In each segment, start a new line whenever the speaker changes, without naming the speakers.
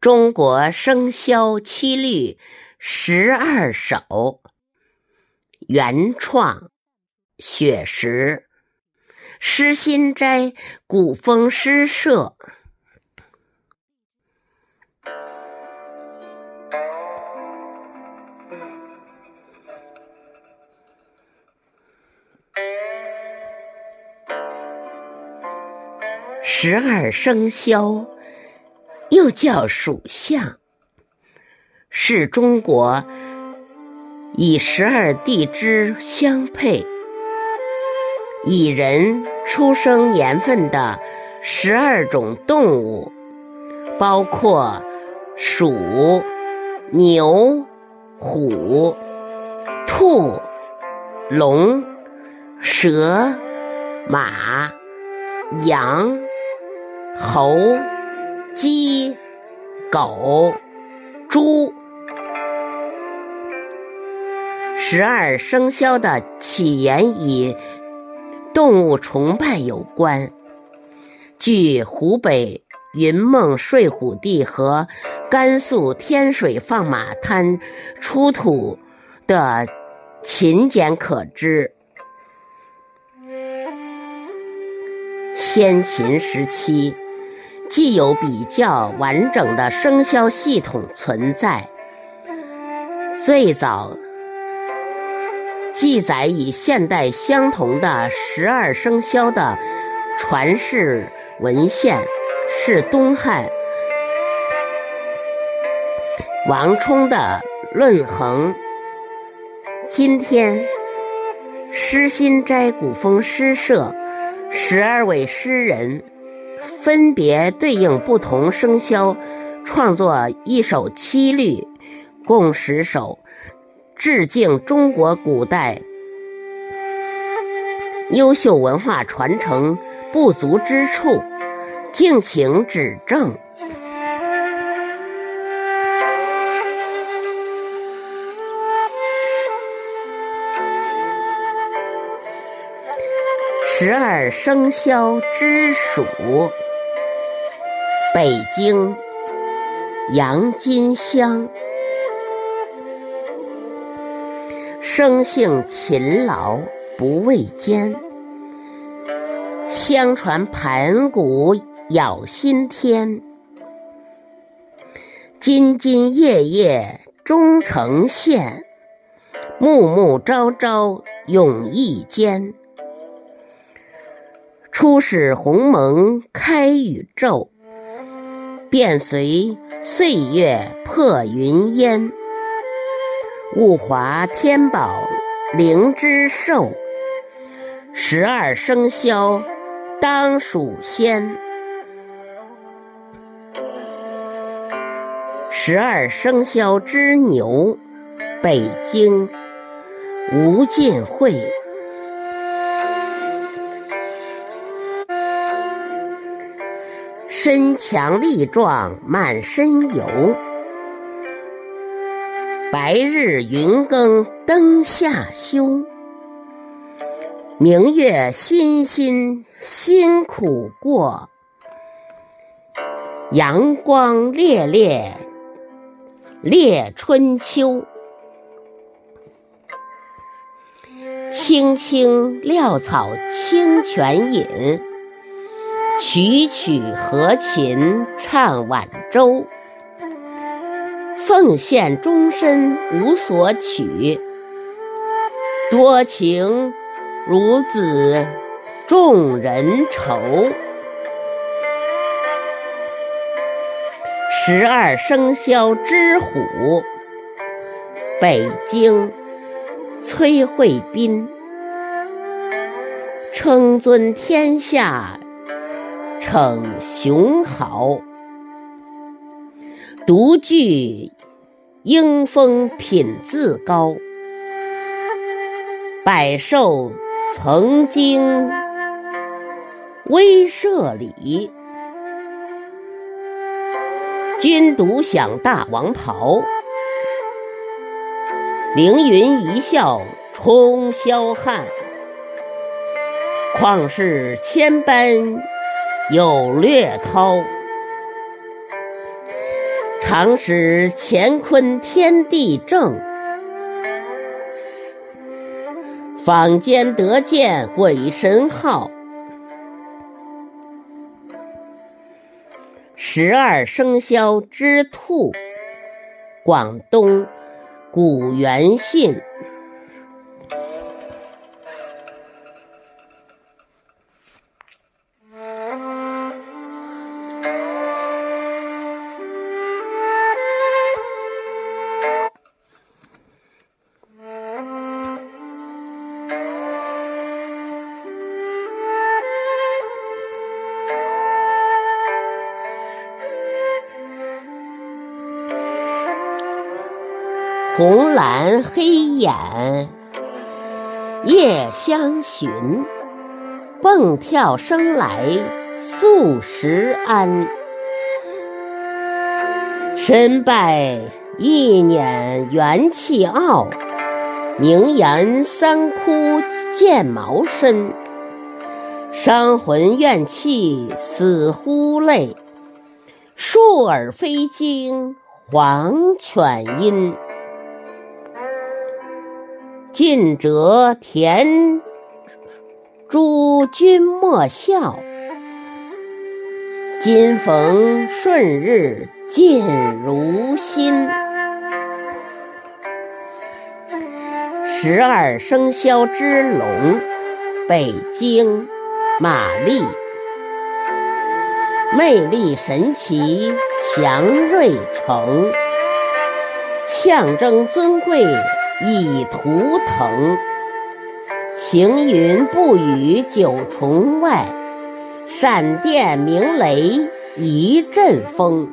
中国生肖七律十二首，原创，雪石，诗心斋古风诗社。十二生肖。又叫属相，是中国以十二地支相配，以人出生年份的十二种动物，包括鼠、牛、虎、兔、龙、蛇、马、羊、猴。鸡、狗、猪，十二生肖的起源与动物崇拜有关。据湖北云梦睡虎地和甘肃天水放马滩出土的秦简可知，先秦时期。既有比较完整的生肖系统存在，最早记载与现代相同的十二生肖的传世文献是东汉王充的《论衡》。今天，诗心斋古风诗社十二位诗人。分别对应不同生肖，创作一首七律，共十首，致敬中国古代优秀文化传承不足之处，敬请指正。十二生肖之属，北京杨金香，生性勤劳不畏艰，相传盘古咬心天，兢兢业业终成现，暮暮朝朝永逸坚。初始鸿蒙开宇宙，便随岁月破云烟。物华天宝灵芝寿，十二生肖当属仙。十二生肖之牛，北京吴进会。身强力壮，满身油。白日云更灯下休。明月辛辛辛苦过。阳光烈烈烈春秋。青青料草清泉饮。曲曲和琴唱晚舟，奉献终身无所取。多情如子众人愁。十二生肖之虎，北京崔慧斌，称尊天下。逞雄豪，独具英风品自高，百兽曾经威慑里，君独享大王袍，凌云一笑冲霄汉，旷世千般。有略涛，常使乾坤天地正。坊间得见鬼神号，十二生肖之兔，广东古元信。蓝黑眼夜相寻，蹦跳生来素食安。身败一辇元气傲，名言三窟见毛身。伤魂怨气死乎泪，树耳飞惊黄犬音。尽折田诸君莫笑，今逢顺日尽如新。十二生肖之龙，北京马丽，魅力神奇，祥瑞成，象征尊贵。以图腾，行云不雨九重外，闪电鸣雷一阵风。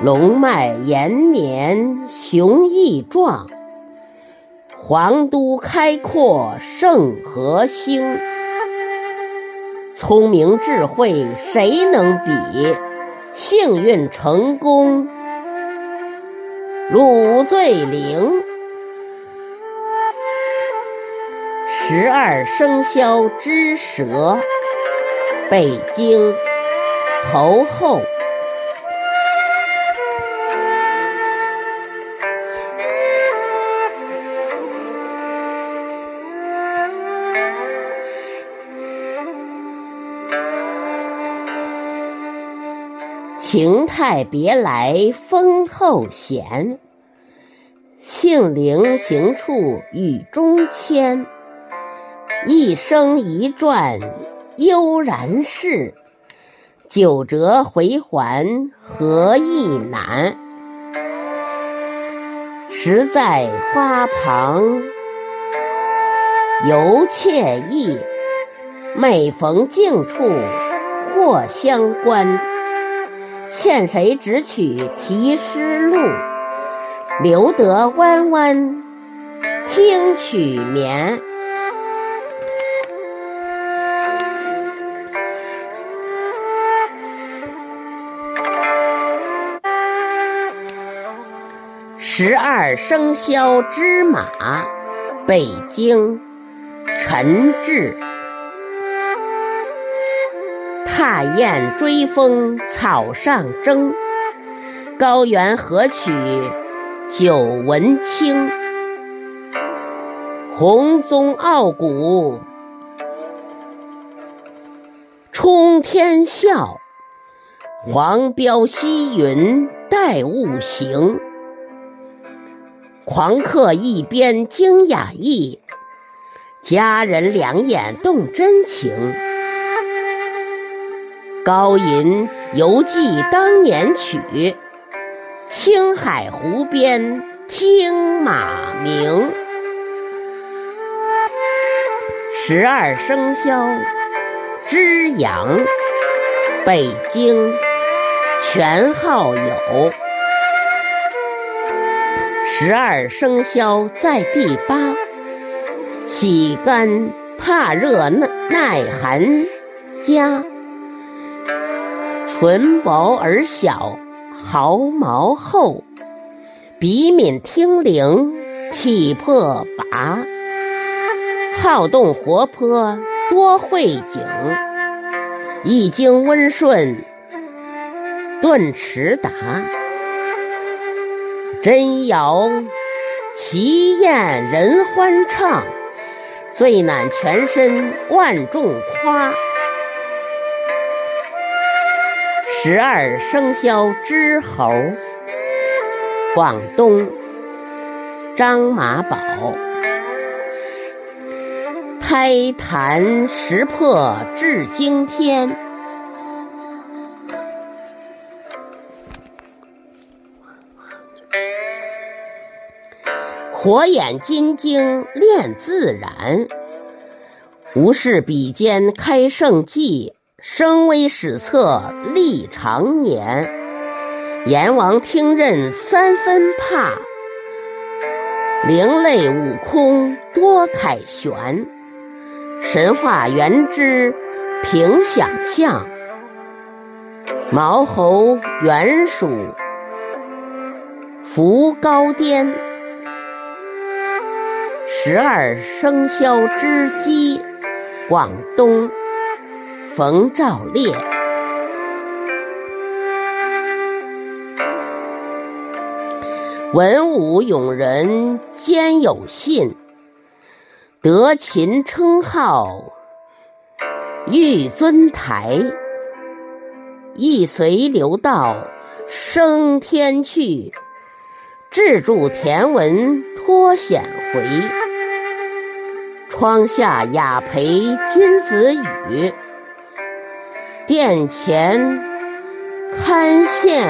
龙脉延绵雄毅壮，皇都开阔圣和兴。聪明智慧谁能比？幸运成功。鲁醉灵，十二生肖之蛇，北京侯后，情态别来风后闲。性灵行处雨中迁，一生一转悠然事，九折回环何意难？实在花旁犹惬意，每逢静处或相关。欠谁直取题诗录？留得弯弯听曲眠，十二生肖之马，北京陈志，踏雁追风草上征，高原何曲？久闻清，红鬃傲骨冲天笑，黄标西云带雾行。狂客一边惊雅意，佳人两眼动真情。高吟犹记当年曲。青海湖边听马鸣，十二生肖之羊，北京全好友。十二生肖在第八，喜干怕热耐耐寒家，唇薄而小。毫毛厚，鼻敏听灵，体魄拔，好动活泼，多慧景，易经温顺，顿迟达，真瑶奇艳人欢唱，最难全身万众夸。十二生肖之猴，广东张马宝。胎坛识破至惊天，火眼金睛练自然，无事比肩开圣迹，声威史册立长年。阎王听任三分怕，灵类悟空多凯旋。神话原之凭想象，毛猴原属福高颠，十二生肖之鸡，广东冯兆烈，文武勇人兼有信。得秦称号，玉尊台，一随流道升天去，志著田文脱险回。窗下雅陪君子语，殿前堪羡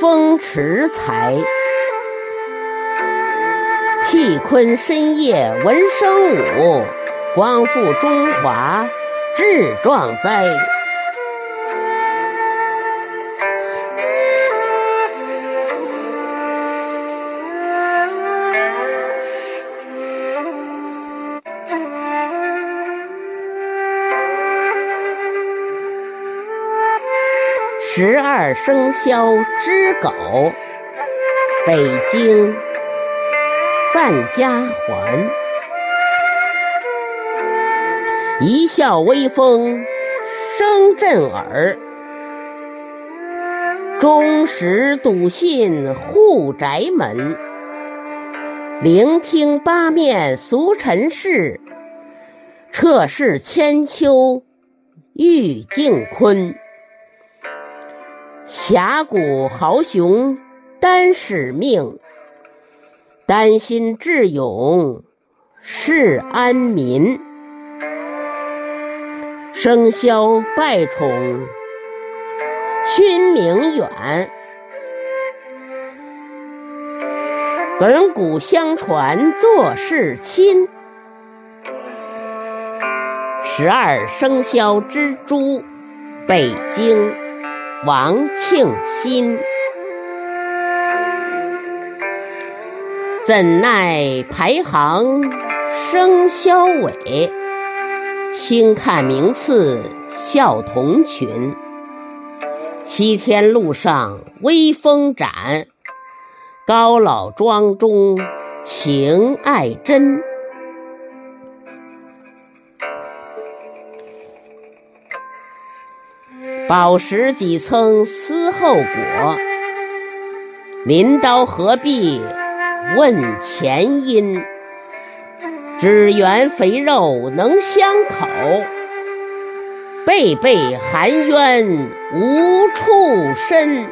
风驰才。替坤深夜闻声舞，光复中华志壮哉！生肖之狗，北京。范家环，一笑微风声震耳，忠实笃信护宅门，聆听八面俗尘事，彻视千秋玉镜坤，峡谷豪雄担使命。丹心智勇是安民，生肖拜宠勋名远，本古相传做事亲。十二生肖之猪，北京王庆新。怎奈排行生肖尾，轻看名次笑同群。西天路上威风展，高老庄中情爱真。饱食几曾思后果，临刀何必？问前因，只缘肥肉能相口，背背含冤无处伸。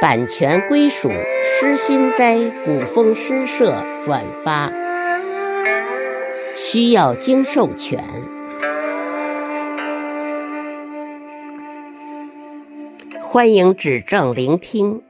版权归属诗心斋古风诗社转发，需要经授权。欢迎指正聆听。